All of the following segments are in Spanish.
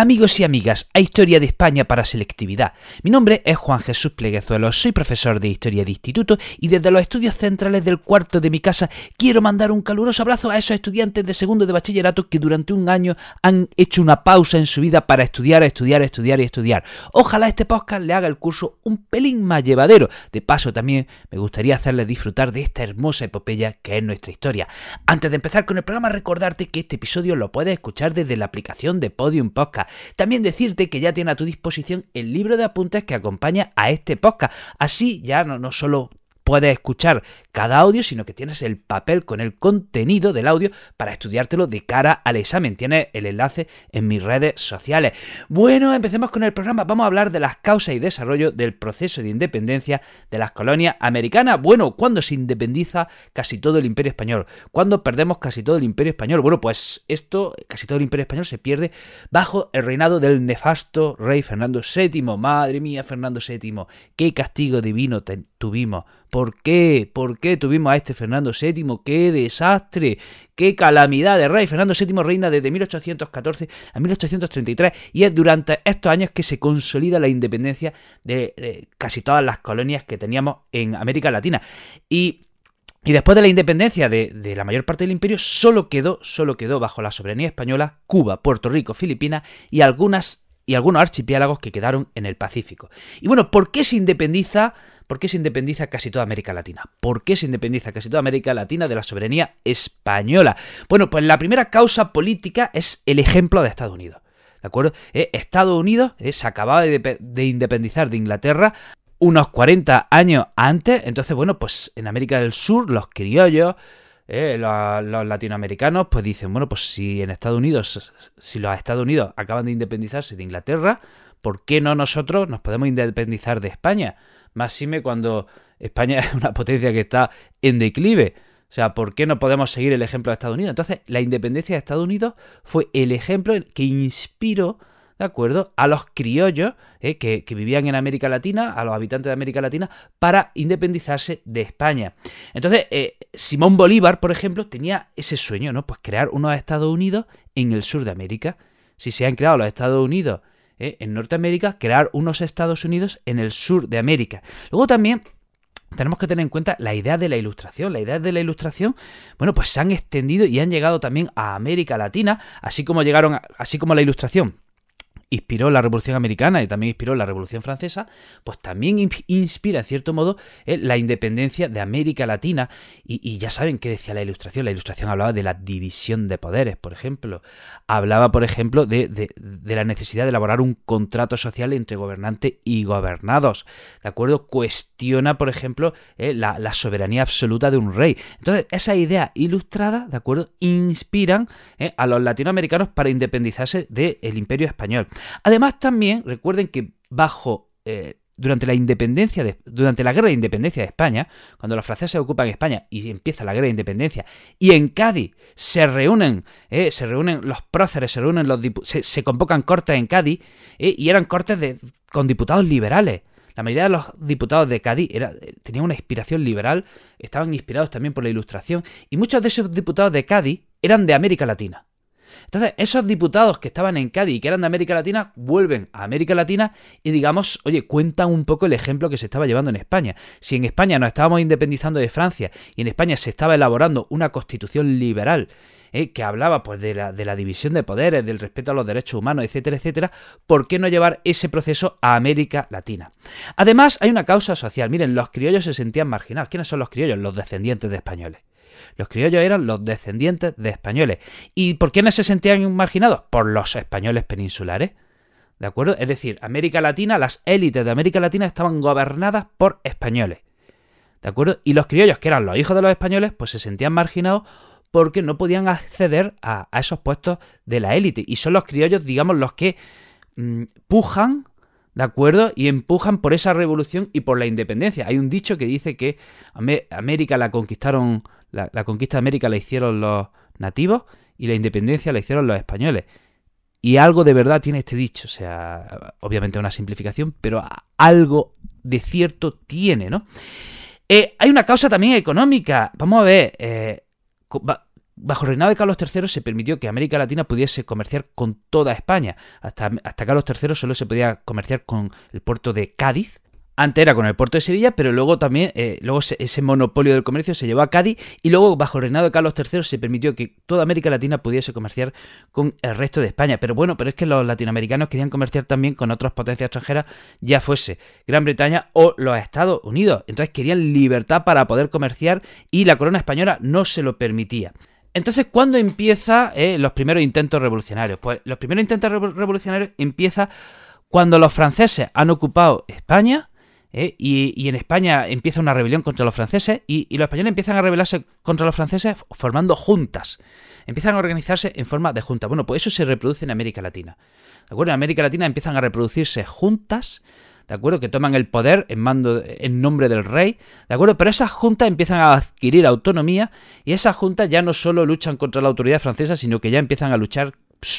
amigos y amigas, a Historia de España para Selectividad. Mi nombre es Juan Jesús Pleguezuelo, soy profesor de Historia de Instituto y desde los estudios centrales del cuarto de mi casa quiero mandar un caluroso abrazo a esos estudiantes de segundo de bachillerato que durante un año han hecho una pausa en su vida para estudiar, estudiar, estudiar y estudiar. Ojalá este podcast le haga el curso un pelín más llevadero. De paso, también me gustaría hacerles disfrutar de esta hermosa epopeya que es nuestra historia. Antes de empezar con el programa, recordarte que este episodio lo puedes escuchar desde la aplicación de Podium Podcast. También decirte que ya tiene a tu disposición el libro de apuntes que acompaña a este podcast. Así ya no, no solo puedes escuchar cada audio, sino que tienes el papel con el contenido del audio para estudiártelo de cara al examen. Tienes el enlace en mis redes sociales. Bueno, empecemos con el programa. Vamos a hablar de las causas y desarrollo del proceso de independencia de las colonias americanas. Bueno, ¿cuándo se independiza casi todo el imperio español? ¿Cuándo perdemos casi todo el imperio español? Bueno, pues esto, casi todo el imperio español se pierde bajo el reinado del nefasto rey Fernando VII. Madre mía, Fernando VII, qué castigo divino tuvimos. ¿Por qué? ¿Por qué tuvimos a este Fernando VII? ¡Qué desastre! ¡Qué calamidad de rey! Fernando VII reina desde 1814 a 1833 y es durante estos años que se consolida la independencia de casi todas las colonias que teníamos en América Latina. Y después de la independencia de, de, la mayor parte del imperio, solo quedó, solo quedó bajo la soberanía española Cuba, Puerto Rico, Filipinas y algunas y algunos archipiélagos que quedaron en el Pacífico. Y bueno, ¿por qué se independiza? ¿Por qué se independiza casi toda América Latina? ¿Por qué se independiza casi toda América Latina de la soberanía española? Bueno, pues la primera causa política es el ejemplo de Estados Unidos. ¿De acuerdo? Eh, Estados Unidos eh, se acababa de, de independizar de Inglaterra unos 40 años antes. Entonces, bueno, pues en América del Sur los criollos, eh, los, latinoamericanos pues dicen, bueno, pues si en Estados Unidos, si los Estados Unidos acaban de independizarse de Inglaterra, ¿por qué no nosotros nos podemos independizar de España? Máxime cuando España es una potencia que está en declive. O sea, ¿por qué no podemos seguir el ejemplo de Estados Unidos? Entonces, la independencia de Estados Unidos fue el ejemplo que inspiró ¿de acuerdo? A los criollos eh, que, vivían en América Latina, a los habitantes de América Latina, para independizarse de España. Entonces, eh, Simón Bolívar, por ejemplo, tenía ese sueño, ¿no? Pues crear unos Estados Unidos en el sur de América. Si se han creado los Estados Unidos eh, en Norteamérica, crear unos Estados Unidos en el sur de América. Luego también tenemos que tener en cuenta la idea de la ilustración. La idea de la ilustración, bueno, pues se han extendido y han llegado también a América Latina, así como llegaron, así como la ilustración inspiró la Revolución Americana y también inspiró la Revolución Francesa, pues también inspira, en cierto modo, eh, la independencia de América Latina. Y, ya saben qué decía la Ilustración. La Ilustración hablaba de la división de poderes, por ejemplo. Hablaba, por ejemplo, de, la necesidad de elaborar un contrato social entre gobernantes y gobernados. ¿De acuerdo? Cuestiona, por ejemplo, eh, la, soberanía absoluta de un rey. Entonces, esa idea ilustrada, ¿de acuerdo? Inspiran eh, a los latinoamericanos para independizarse del Imperio Español. Además, también recuerden que bajo eh, durante la independencia de, durante la guerra de independencia de España, cuando los franceses ocupan España y empieza la guerra de independencia, y en Cádiz se reúnen, eh, se reúnen los próceres, se reúnen los se, se, convocan cortes en Cádiz, eh, y eran cortes de, con diputados liberales. La mayoría de los diputados de Cádiz era, tenían una inspiración liberal, estaban inspirados también por la ilustración, y muchos de esos diputados de Cádiz eran de América Latina. Entonces, esos diputados que estaban en Cádiz y que eran de América Latina, vuelven a América Latina y digamos, oye, cuentan un poco el ejemplo que se estaba llevando en España. Si en España nos estábamos independizando de Francia y en España se estaba elaborando una constitución liberal, eh, que hablaba pues de la, de la, división de poderes, del respeto a los derechos humanos, etcétera, etcétera, ¿por qué no llevar ese proceso a América Latina? Además, hay una causa social. Miren, los criollos se sentían marginados. ¿Quiénes son los criollos? Los descendientes de españoles. Los criollos eran los descendientes de españoles. ¿Y por quiénes se sentían marginados? Por los españoles peninsulares. ¿De acuerdo? Es decir, América Latina, las élites de América Latina estaban gobernadas por españoles. ¿De acuerdo? Y los criollos, que eran los hijos de los españoles, pues se sentían marginados porque no podían acceder a, esos puestos de la élite. Y son los criollos, digamos, los que mm, pujan ¿de acuerdo? Y empujan por esa revolución y por la independencia. Hay un dicho que dice que América la conquistaron, la, conquista de América la hicieron los nativos y la independencia la hicieron los españoles. Y algo de verdad tiene este dicho, o sea, obviamente una simplificación, pero algo de cierto tiene, ¿no? Eh, hay una causa también económica. Vamos a ver, eh, bajo el reinado de Carlos III se permitió que América Latina pudiese comerciar con toda España. Hasta, hasta Carlos III solo se podía comerciar con el puerto de Cádiz, antes era con el puerto de Sevilla, pero luego también, eh, luego ese, monopolio del comercio se llevó a Cádiz y luego bajo el reinado de Carlos III se permitió que toda América Latina pudiese comerciar con el resto de España. Pero bueno, pero es que los latinoamericanos querían comerciar también con otras potencias extranjeras, ya fuese Gran Bretaña o los Estados Unidos. Entonces querían libertad para poder comerciar y la corona española no se lo permitía. Entonces, ¿cuándo empieza eh, los primeros intentos revolucionarios? Pues los primeros intentos revolucionarios empiezan cuando los franceses han ocupado España ¿eh? y, en España empieza una rebelión contra los franceses y, los españoles empiezan a rebelarse contra los franceses formando juntas. Empiezan a organizarse en forma de junta. Bueno, pues eso se reproduce en América Latina. ¿De acuerdo? En América Latina empiezan a reproducirse juntas. ¿De acuerdo? Que toman el poder en mando en nombre del rey, ¿de acuerdo? Pero esas juntas empiezan a adquirir autonomía y esas juntas ya no solo luchan contra la autoridad francesa, sino que ya empiezan a luchar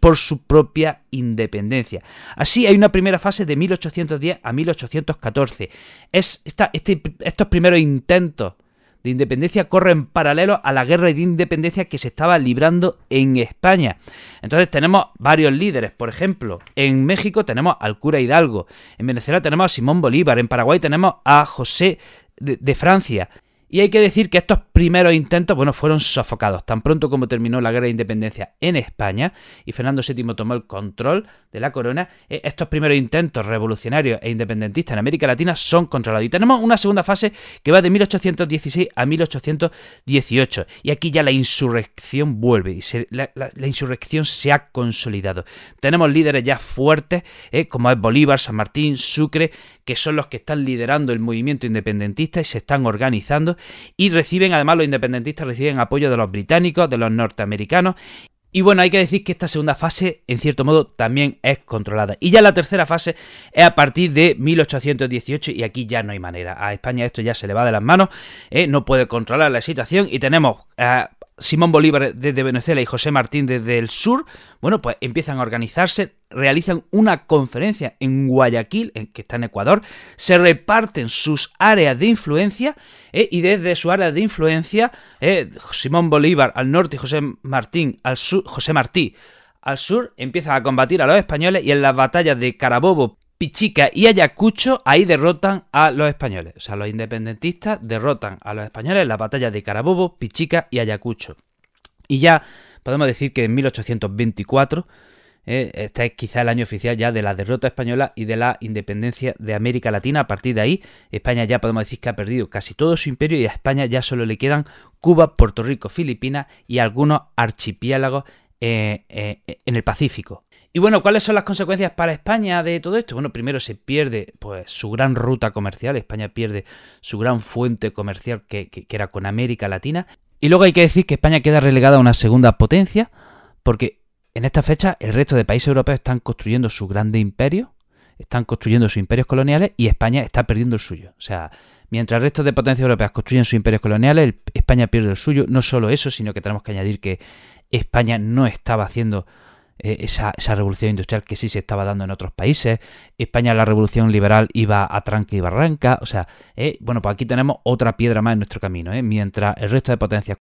por su propia independencia. Así hay una primera fase de 1810 a 1814. Es esta, este, estos primeros intentos de independencia corren paralelo a la guerra de independencia que se estaba librando en España. Entonces tenemos varios líderes, por ejemplo, en México tenemos al cura Hidalgo, en Venezuela tenemos a Simón Bolívar, en Paraguay tenemos a José de Francia, y hay que decir que estos primeros intentos, bueno, fueron sofocados. Tan pronto como terminó la guerra de independencia en España y Fernando VII tomó el control de la corona, eh, estos primeros intentos revolucionarios e independentistas en América Latina son controlados. Y tenemos una segunda fase que va de 1816 a 1818. Y aquí ya la insurrección vuelve y la, insurrección se ha consolidado. Tenemos líderes ya fuertes, eh, como es Bolívar, San Martín, Sucre, que son los que están liderando el movimiento independentista y se están organizando y reciben, además los independentistas reciben apoyo de los británicos, de los norteamericanos y bueno, hay que decir que esta segunda fase, en cierto modo, también es controlada. Y ya la tercera fase es a partir de 1818 y aquí ya no hay manera. A España esto ya se le va de las manos, ¿eh? no puede controlar la situación y tenemos Simón Bolívar desde Venezuela y José Martín desde el sur, bueno, pues empiezan a organizarse, realizan una conferencia en Guayaquil, en, que está en Ecuador, se reparten sus áreas de influencia eh, y desde su área de influencia, eh, Simón Bolívar al norte y José Martín al sur, José Martí al sur, empiezan a combatir a los españoles y en las batallas de Carabobo, Pichica y Ayacucho, ahí derrotan a los españoles. O sea, los independentistas derrotan a los españoles en la batalla de Carabobo, Pichica y Ayacucho. Y ya podemos decir que en 1824, eh, este es quizá el año oficial ya de la derrota española y de la independencia de América Latina. A partir de ahí, España ya podemos decir que ha perdido casi todo su imperio y a España ya solo le quedan Cuba, Puerto Rico, Filipinas y algunos archipiélagos eh, eh, en el Pacífico. Y bueno, ¿cuáles son las consecuencias para España de todo esto? Bueno, primero se pierde pues su gran ruta comercial, España pierde su gran fuente comercial que, era con América Latina. Y luego hay que decir que España queda relegada a una segunda potencia, porque en esta fecha el resto de países europeos están construyendo su grande imperio, están construyendo sus imperios coloniales y España está perdiendo el suyo. O sea, mientras el resto de potencias europeas construyen sus imperios coloniales, España pierde el suyo. No solo eso, sino que tenemos que añadir que España no estaba haciendo eh, esa, revolución industrial que sí se estaba dando en otros países. España la revolución liberal iba a tranca y barranca. O sea, eh, bueno, pues aquí tenemos otra piedra más en nuestro camino. Eh. Mientras el resto de potencias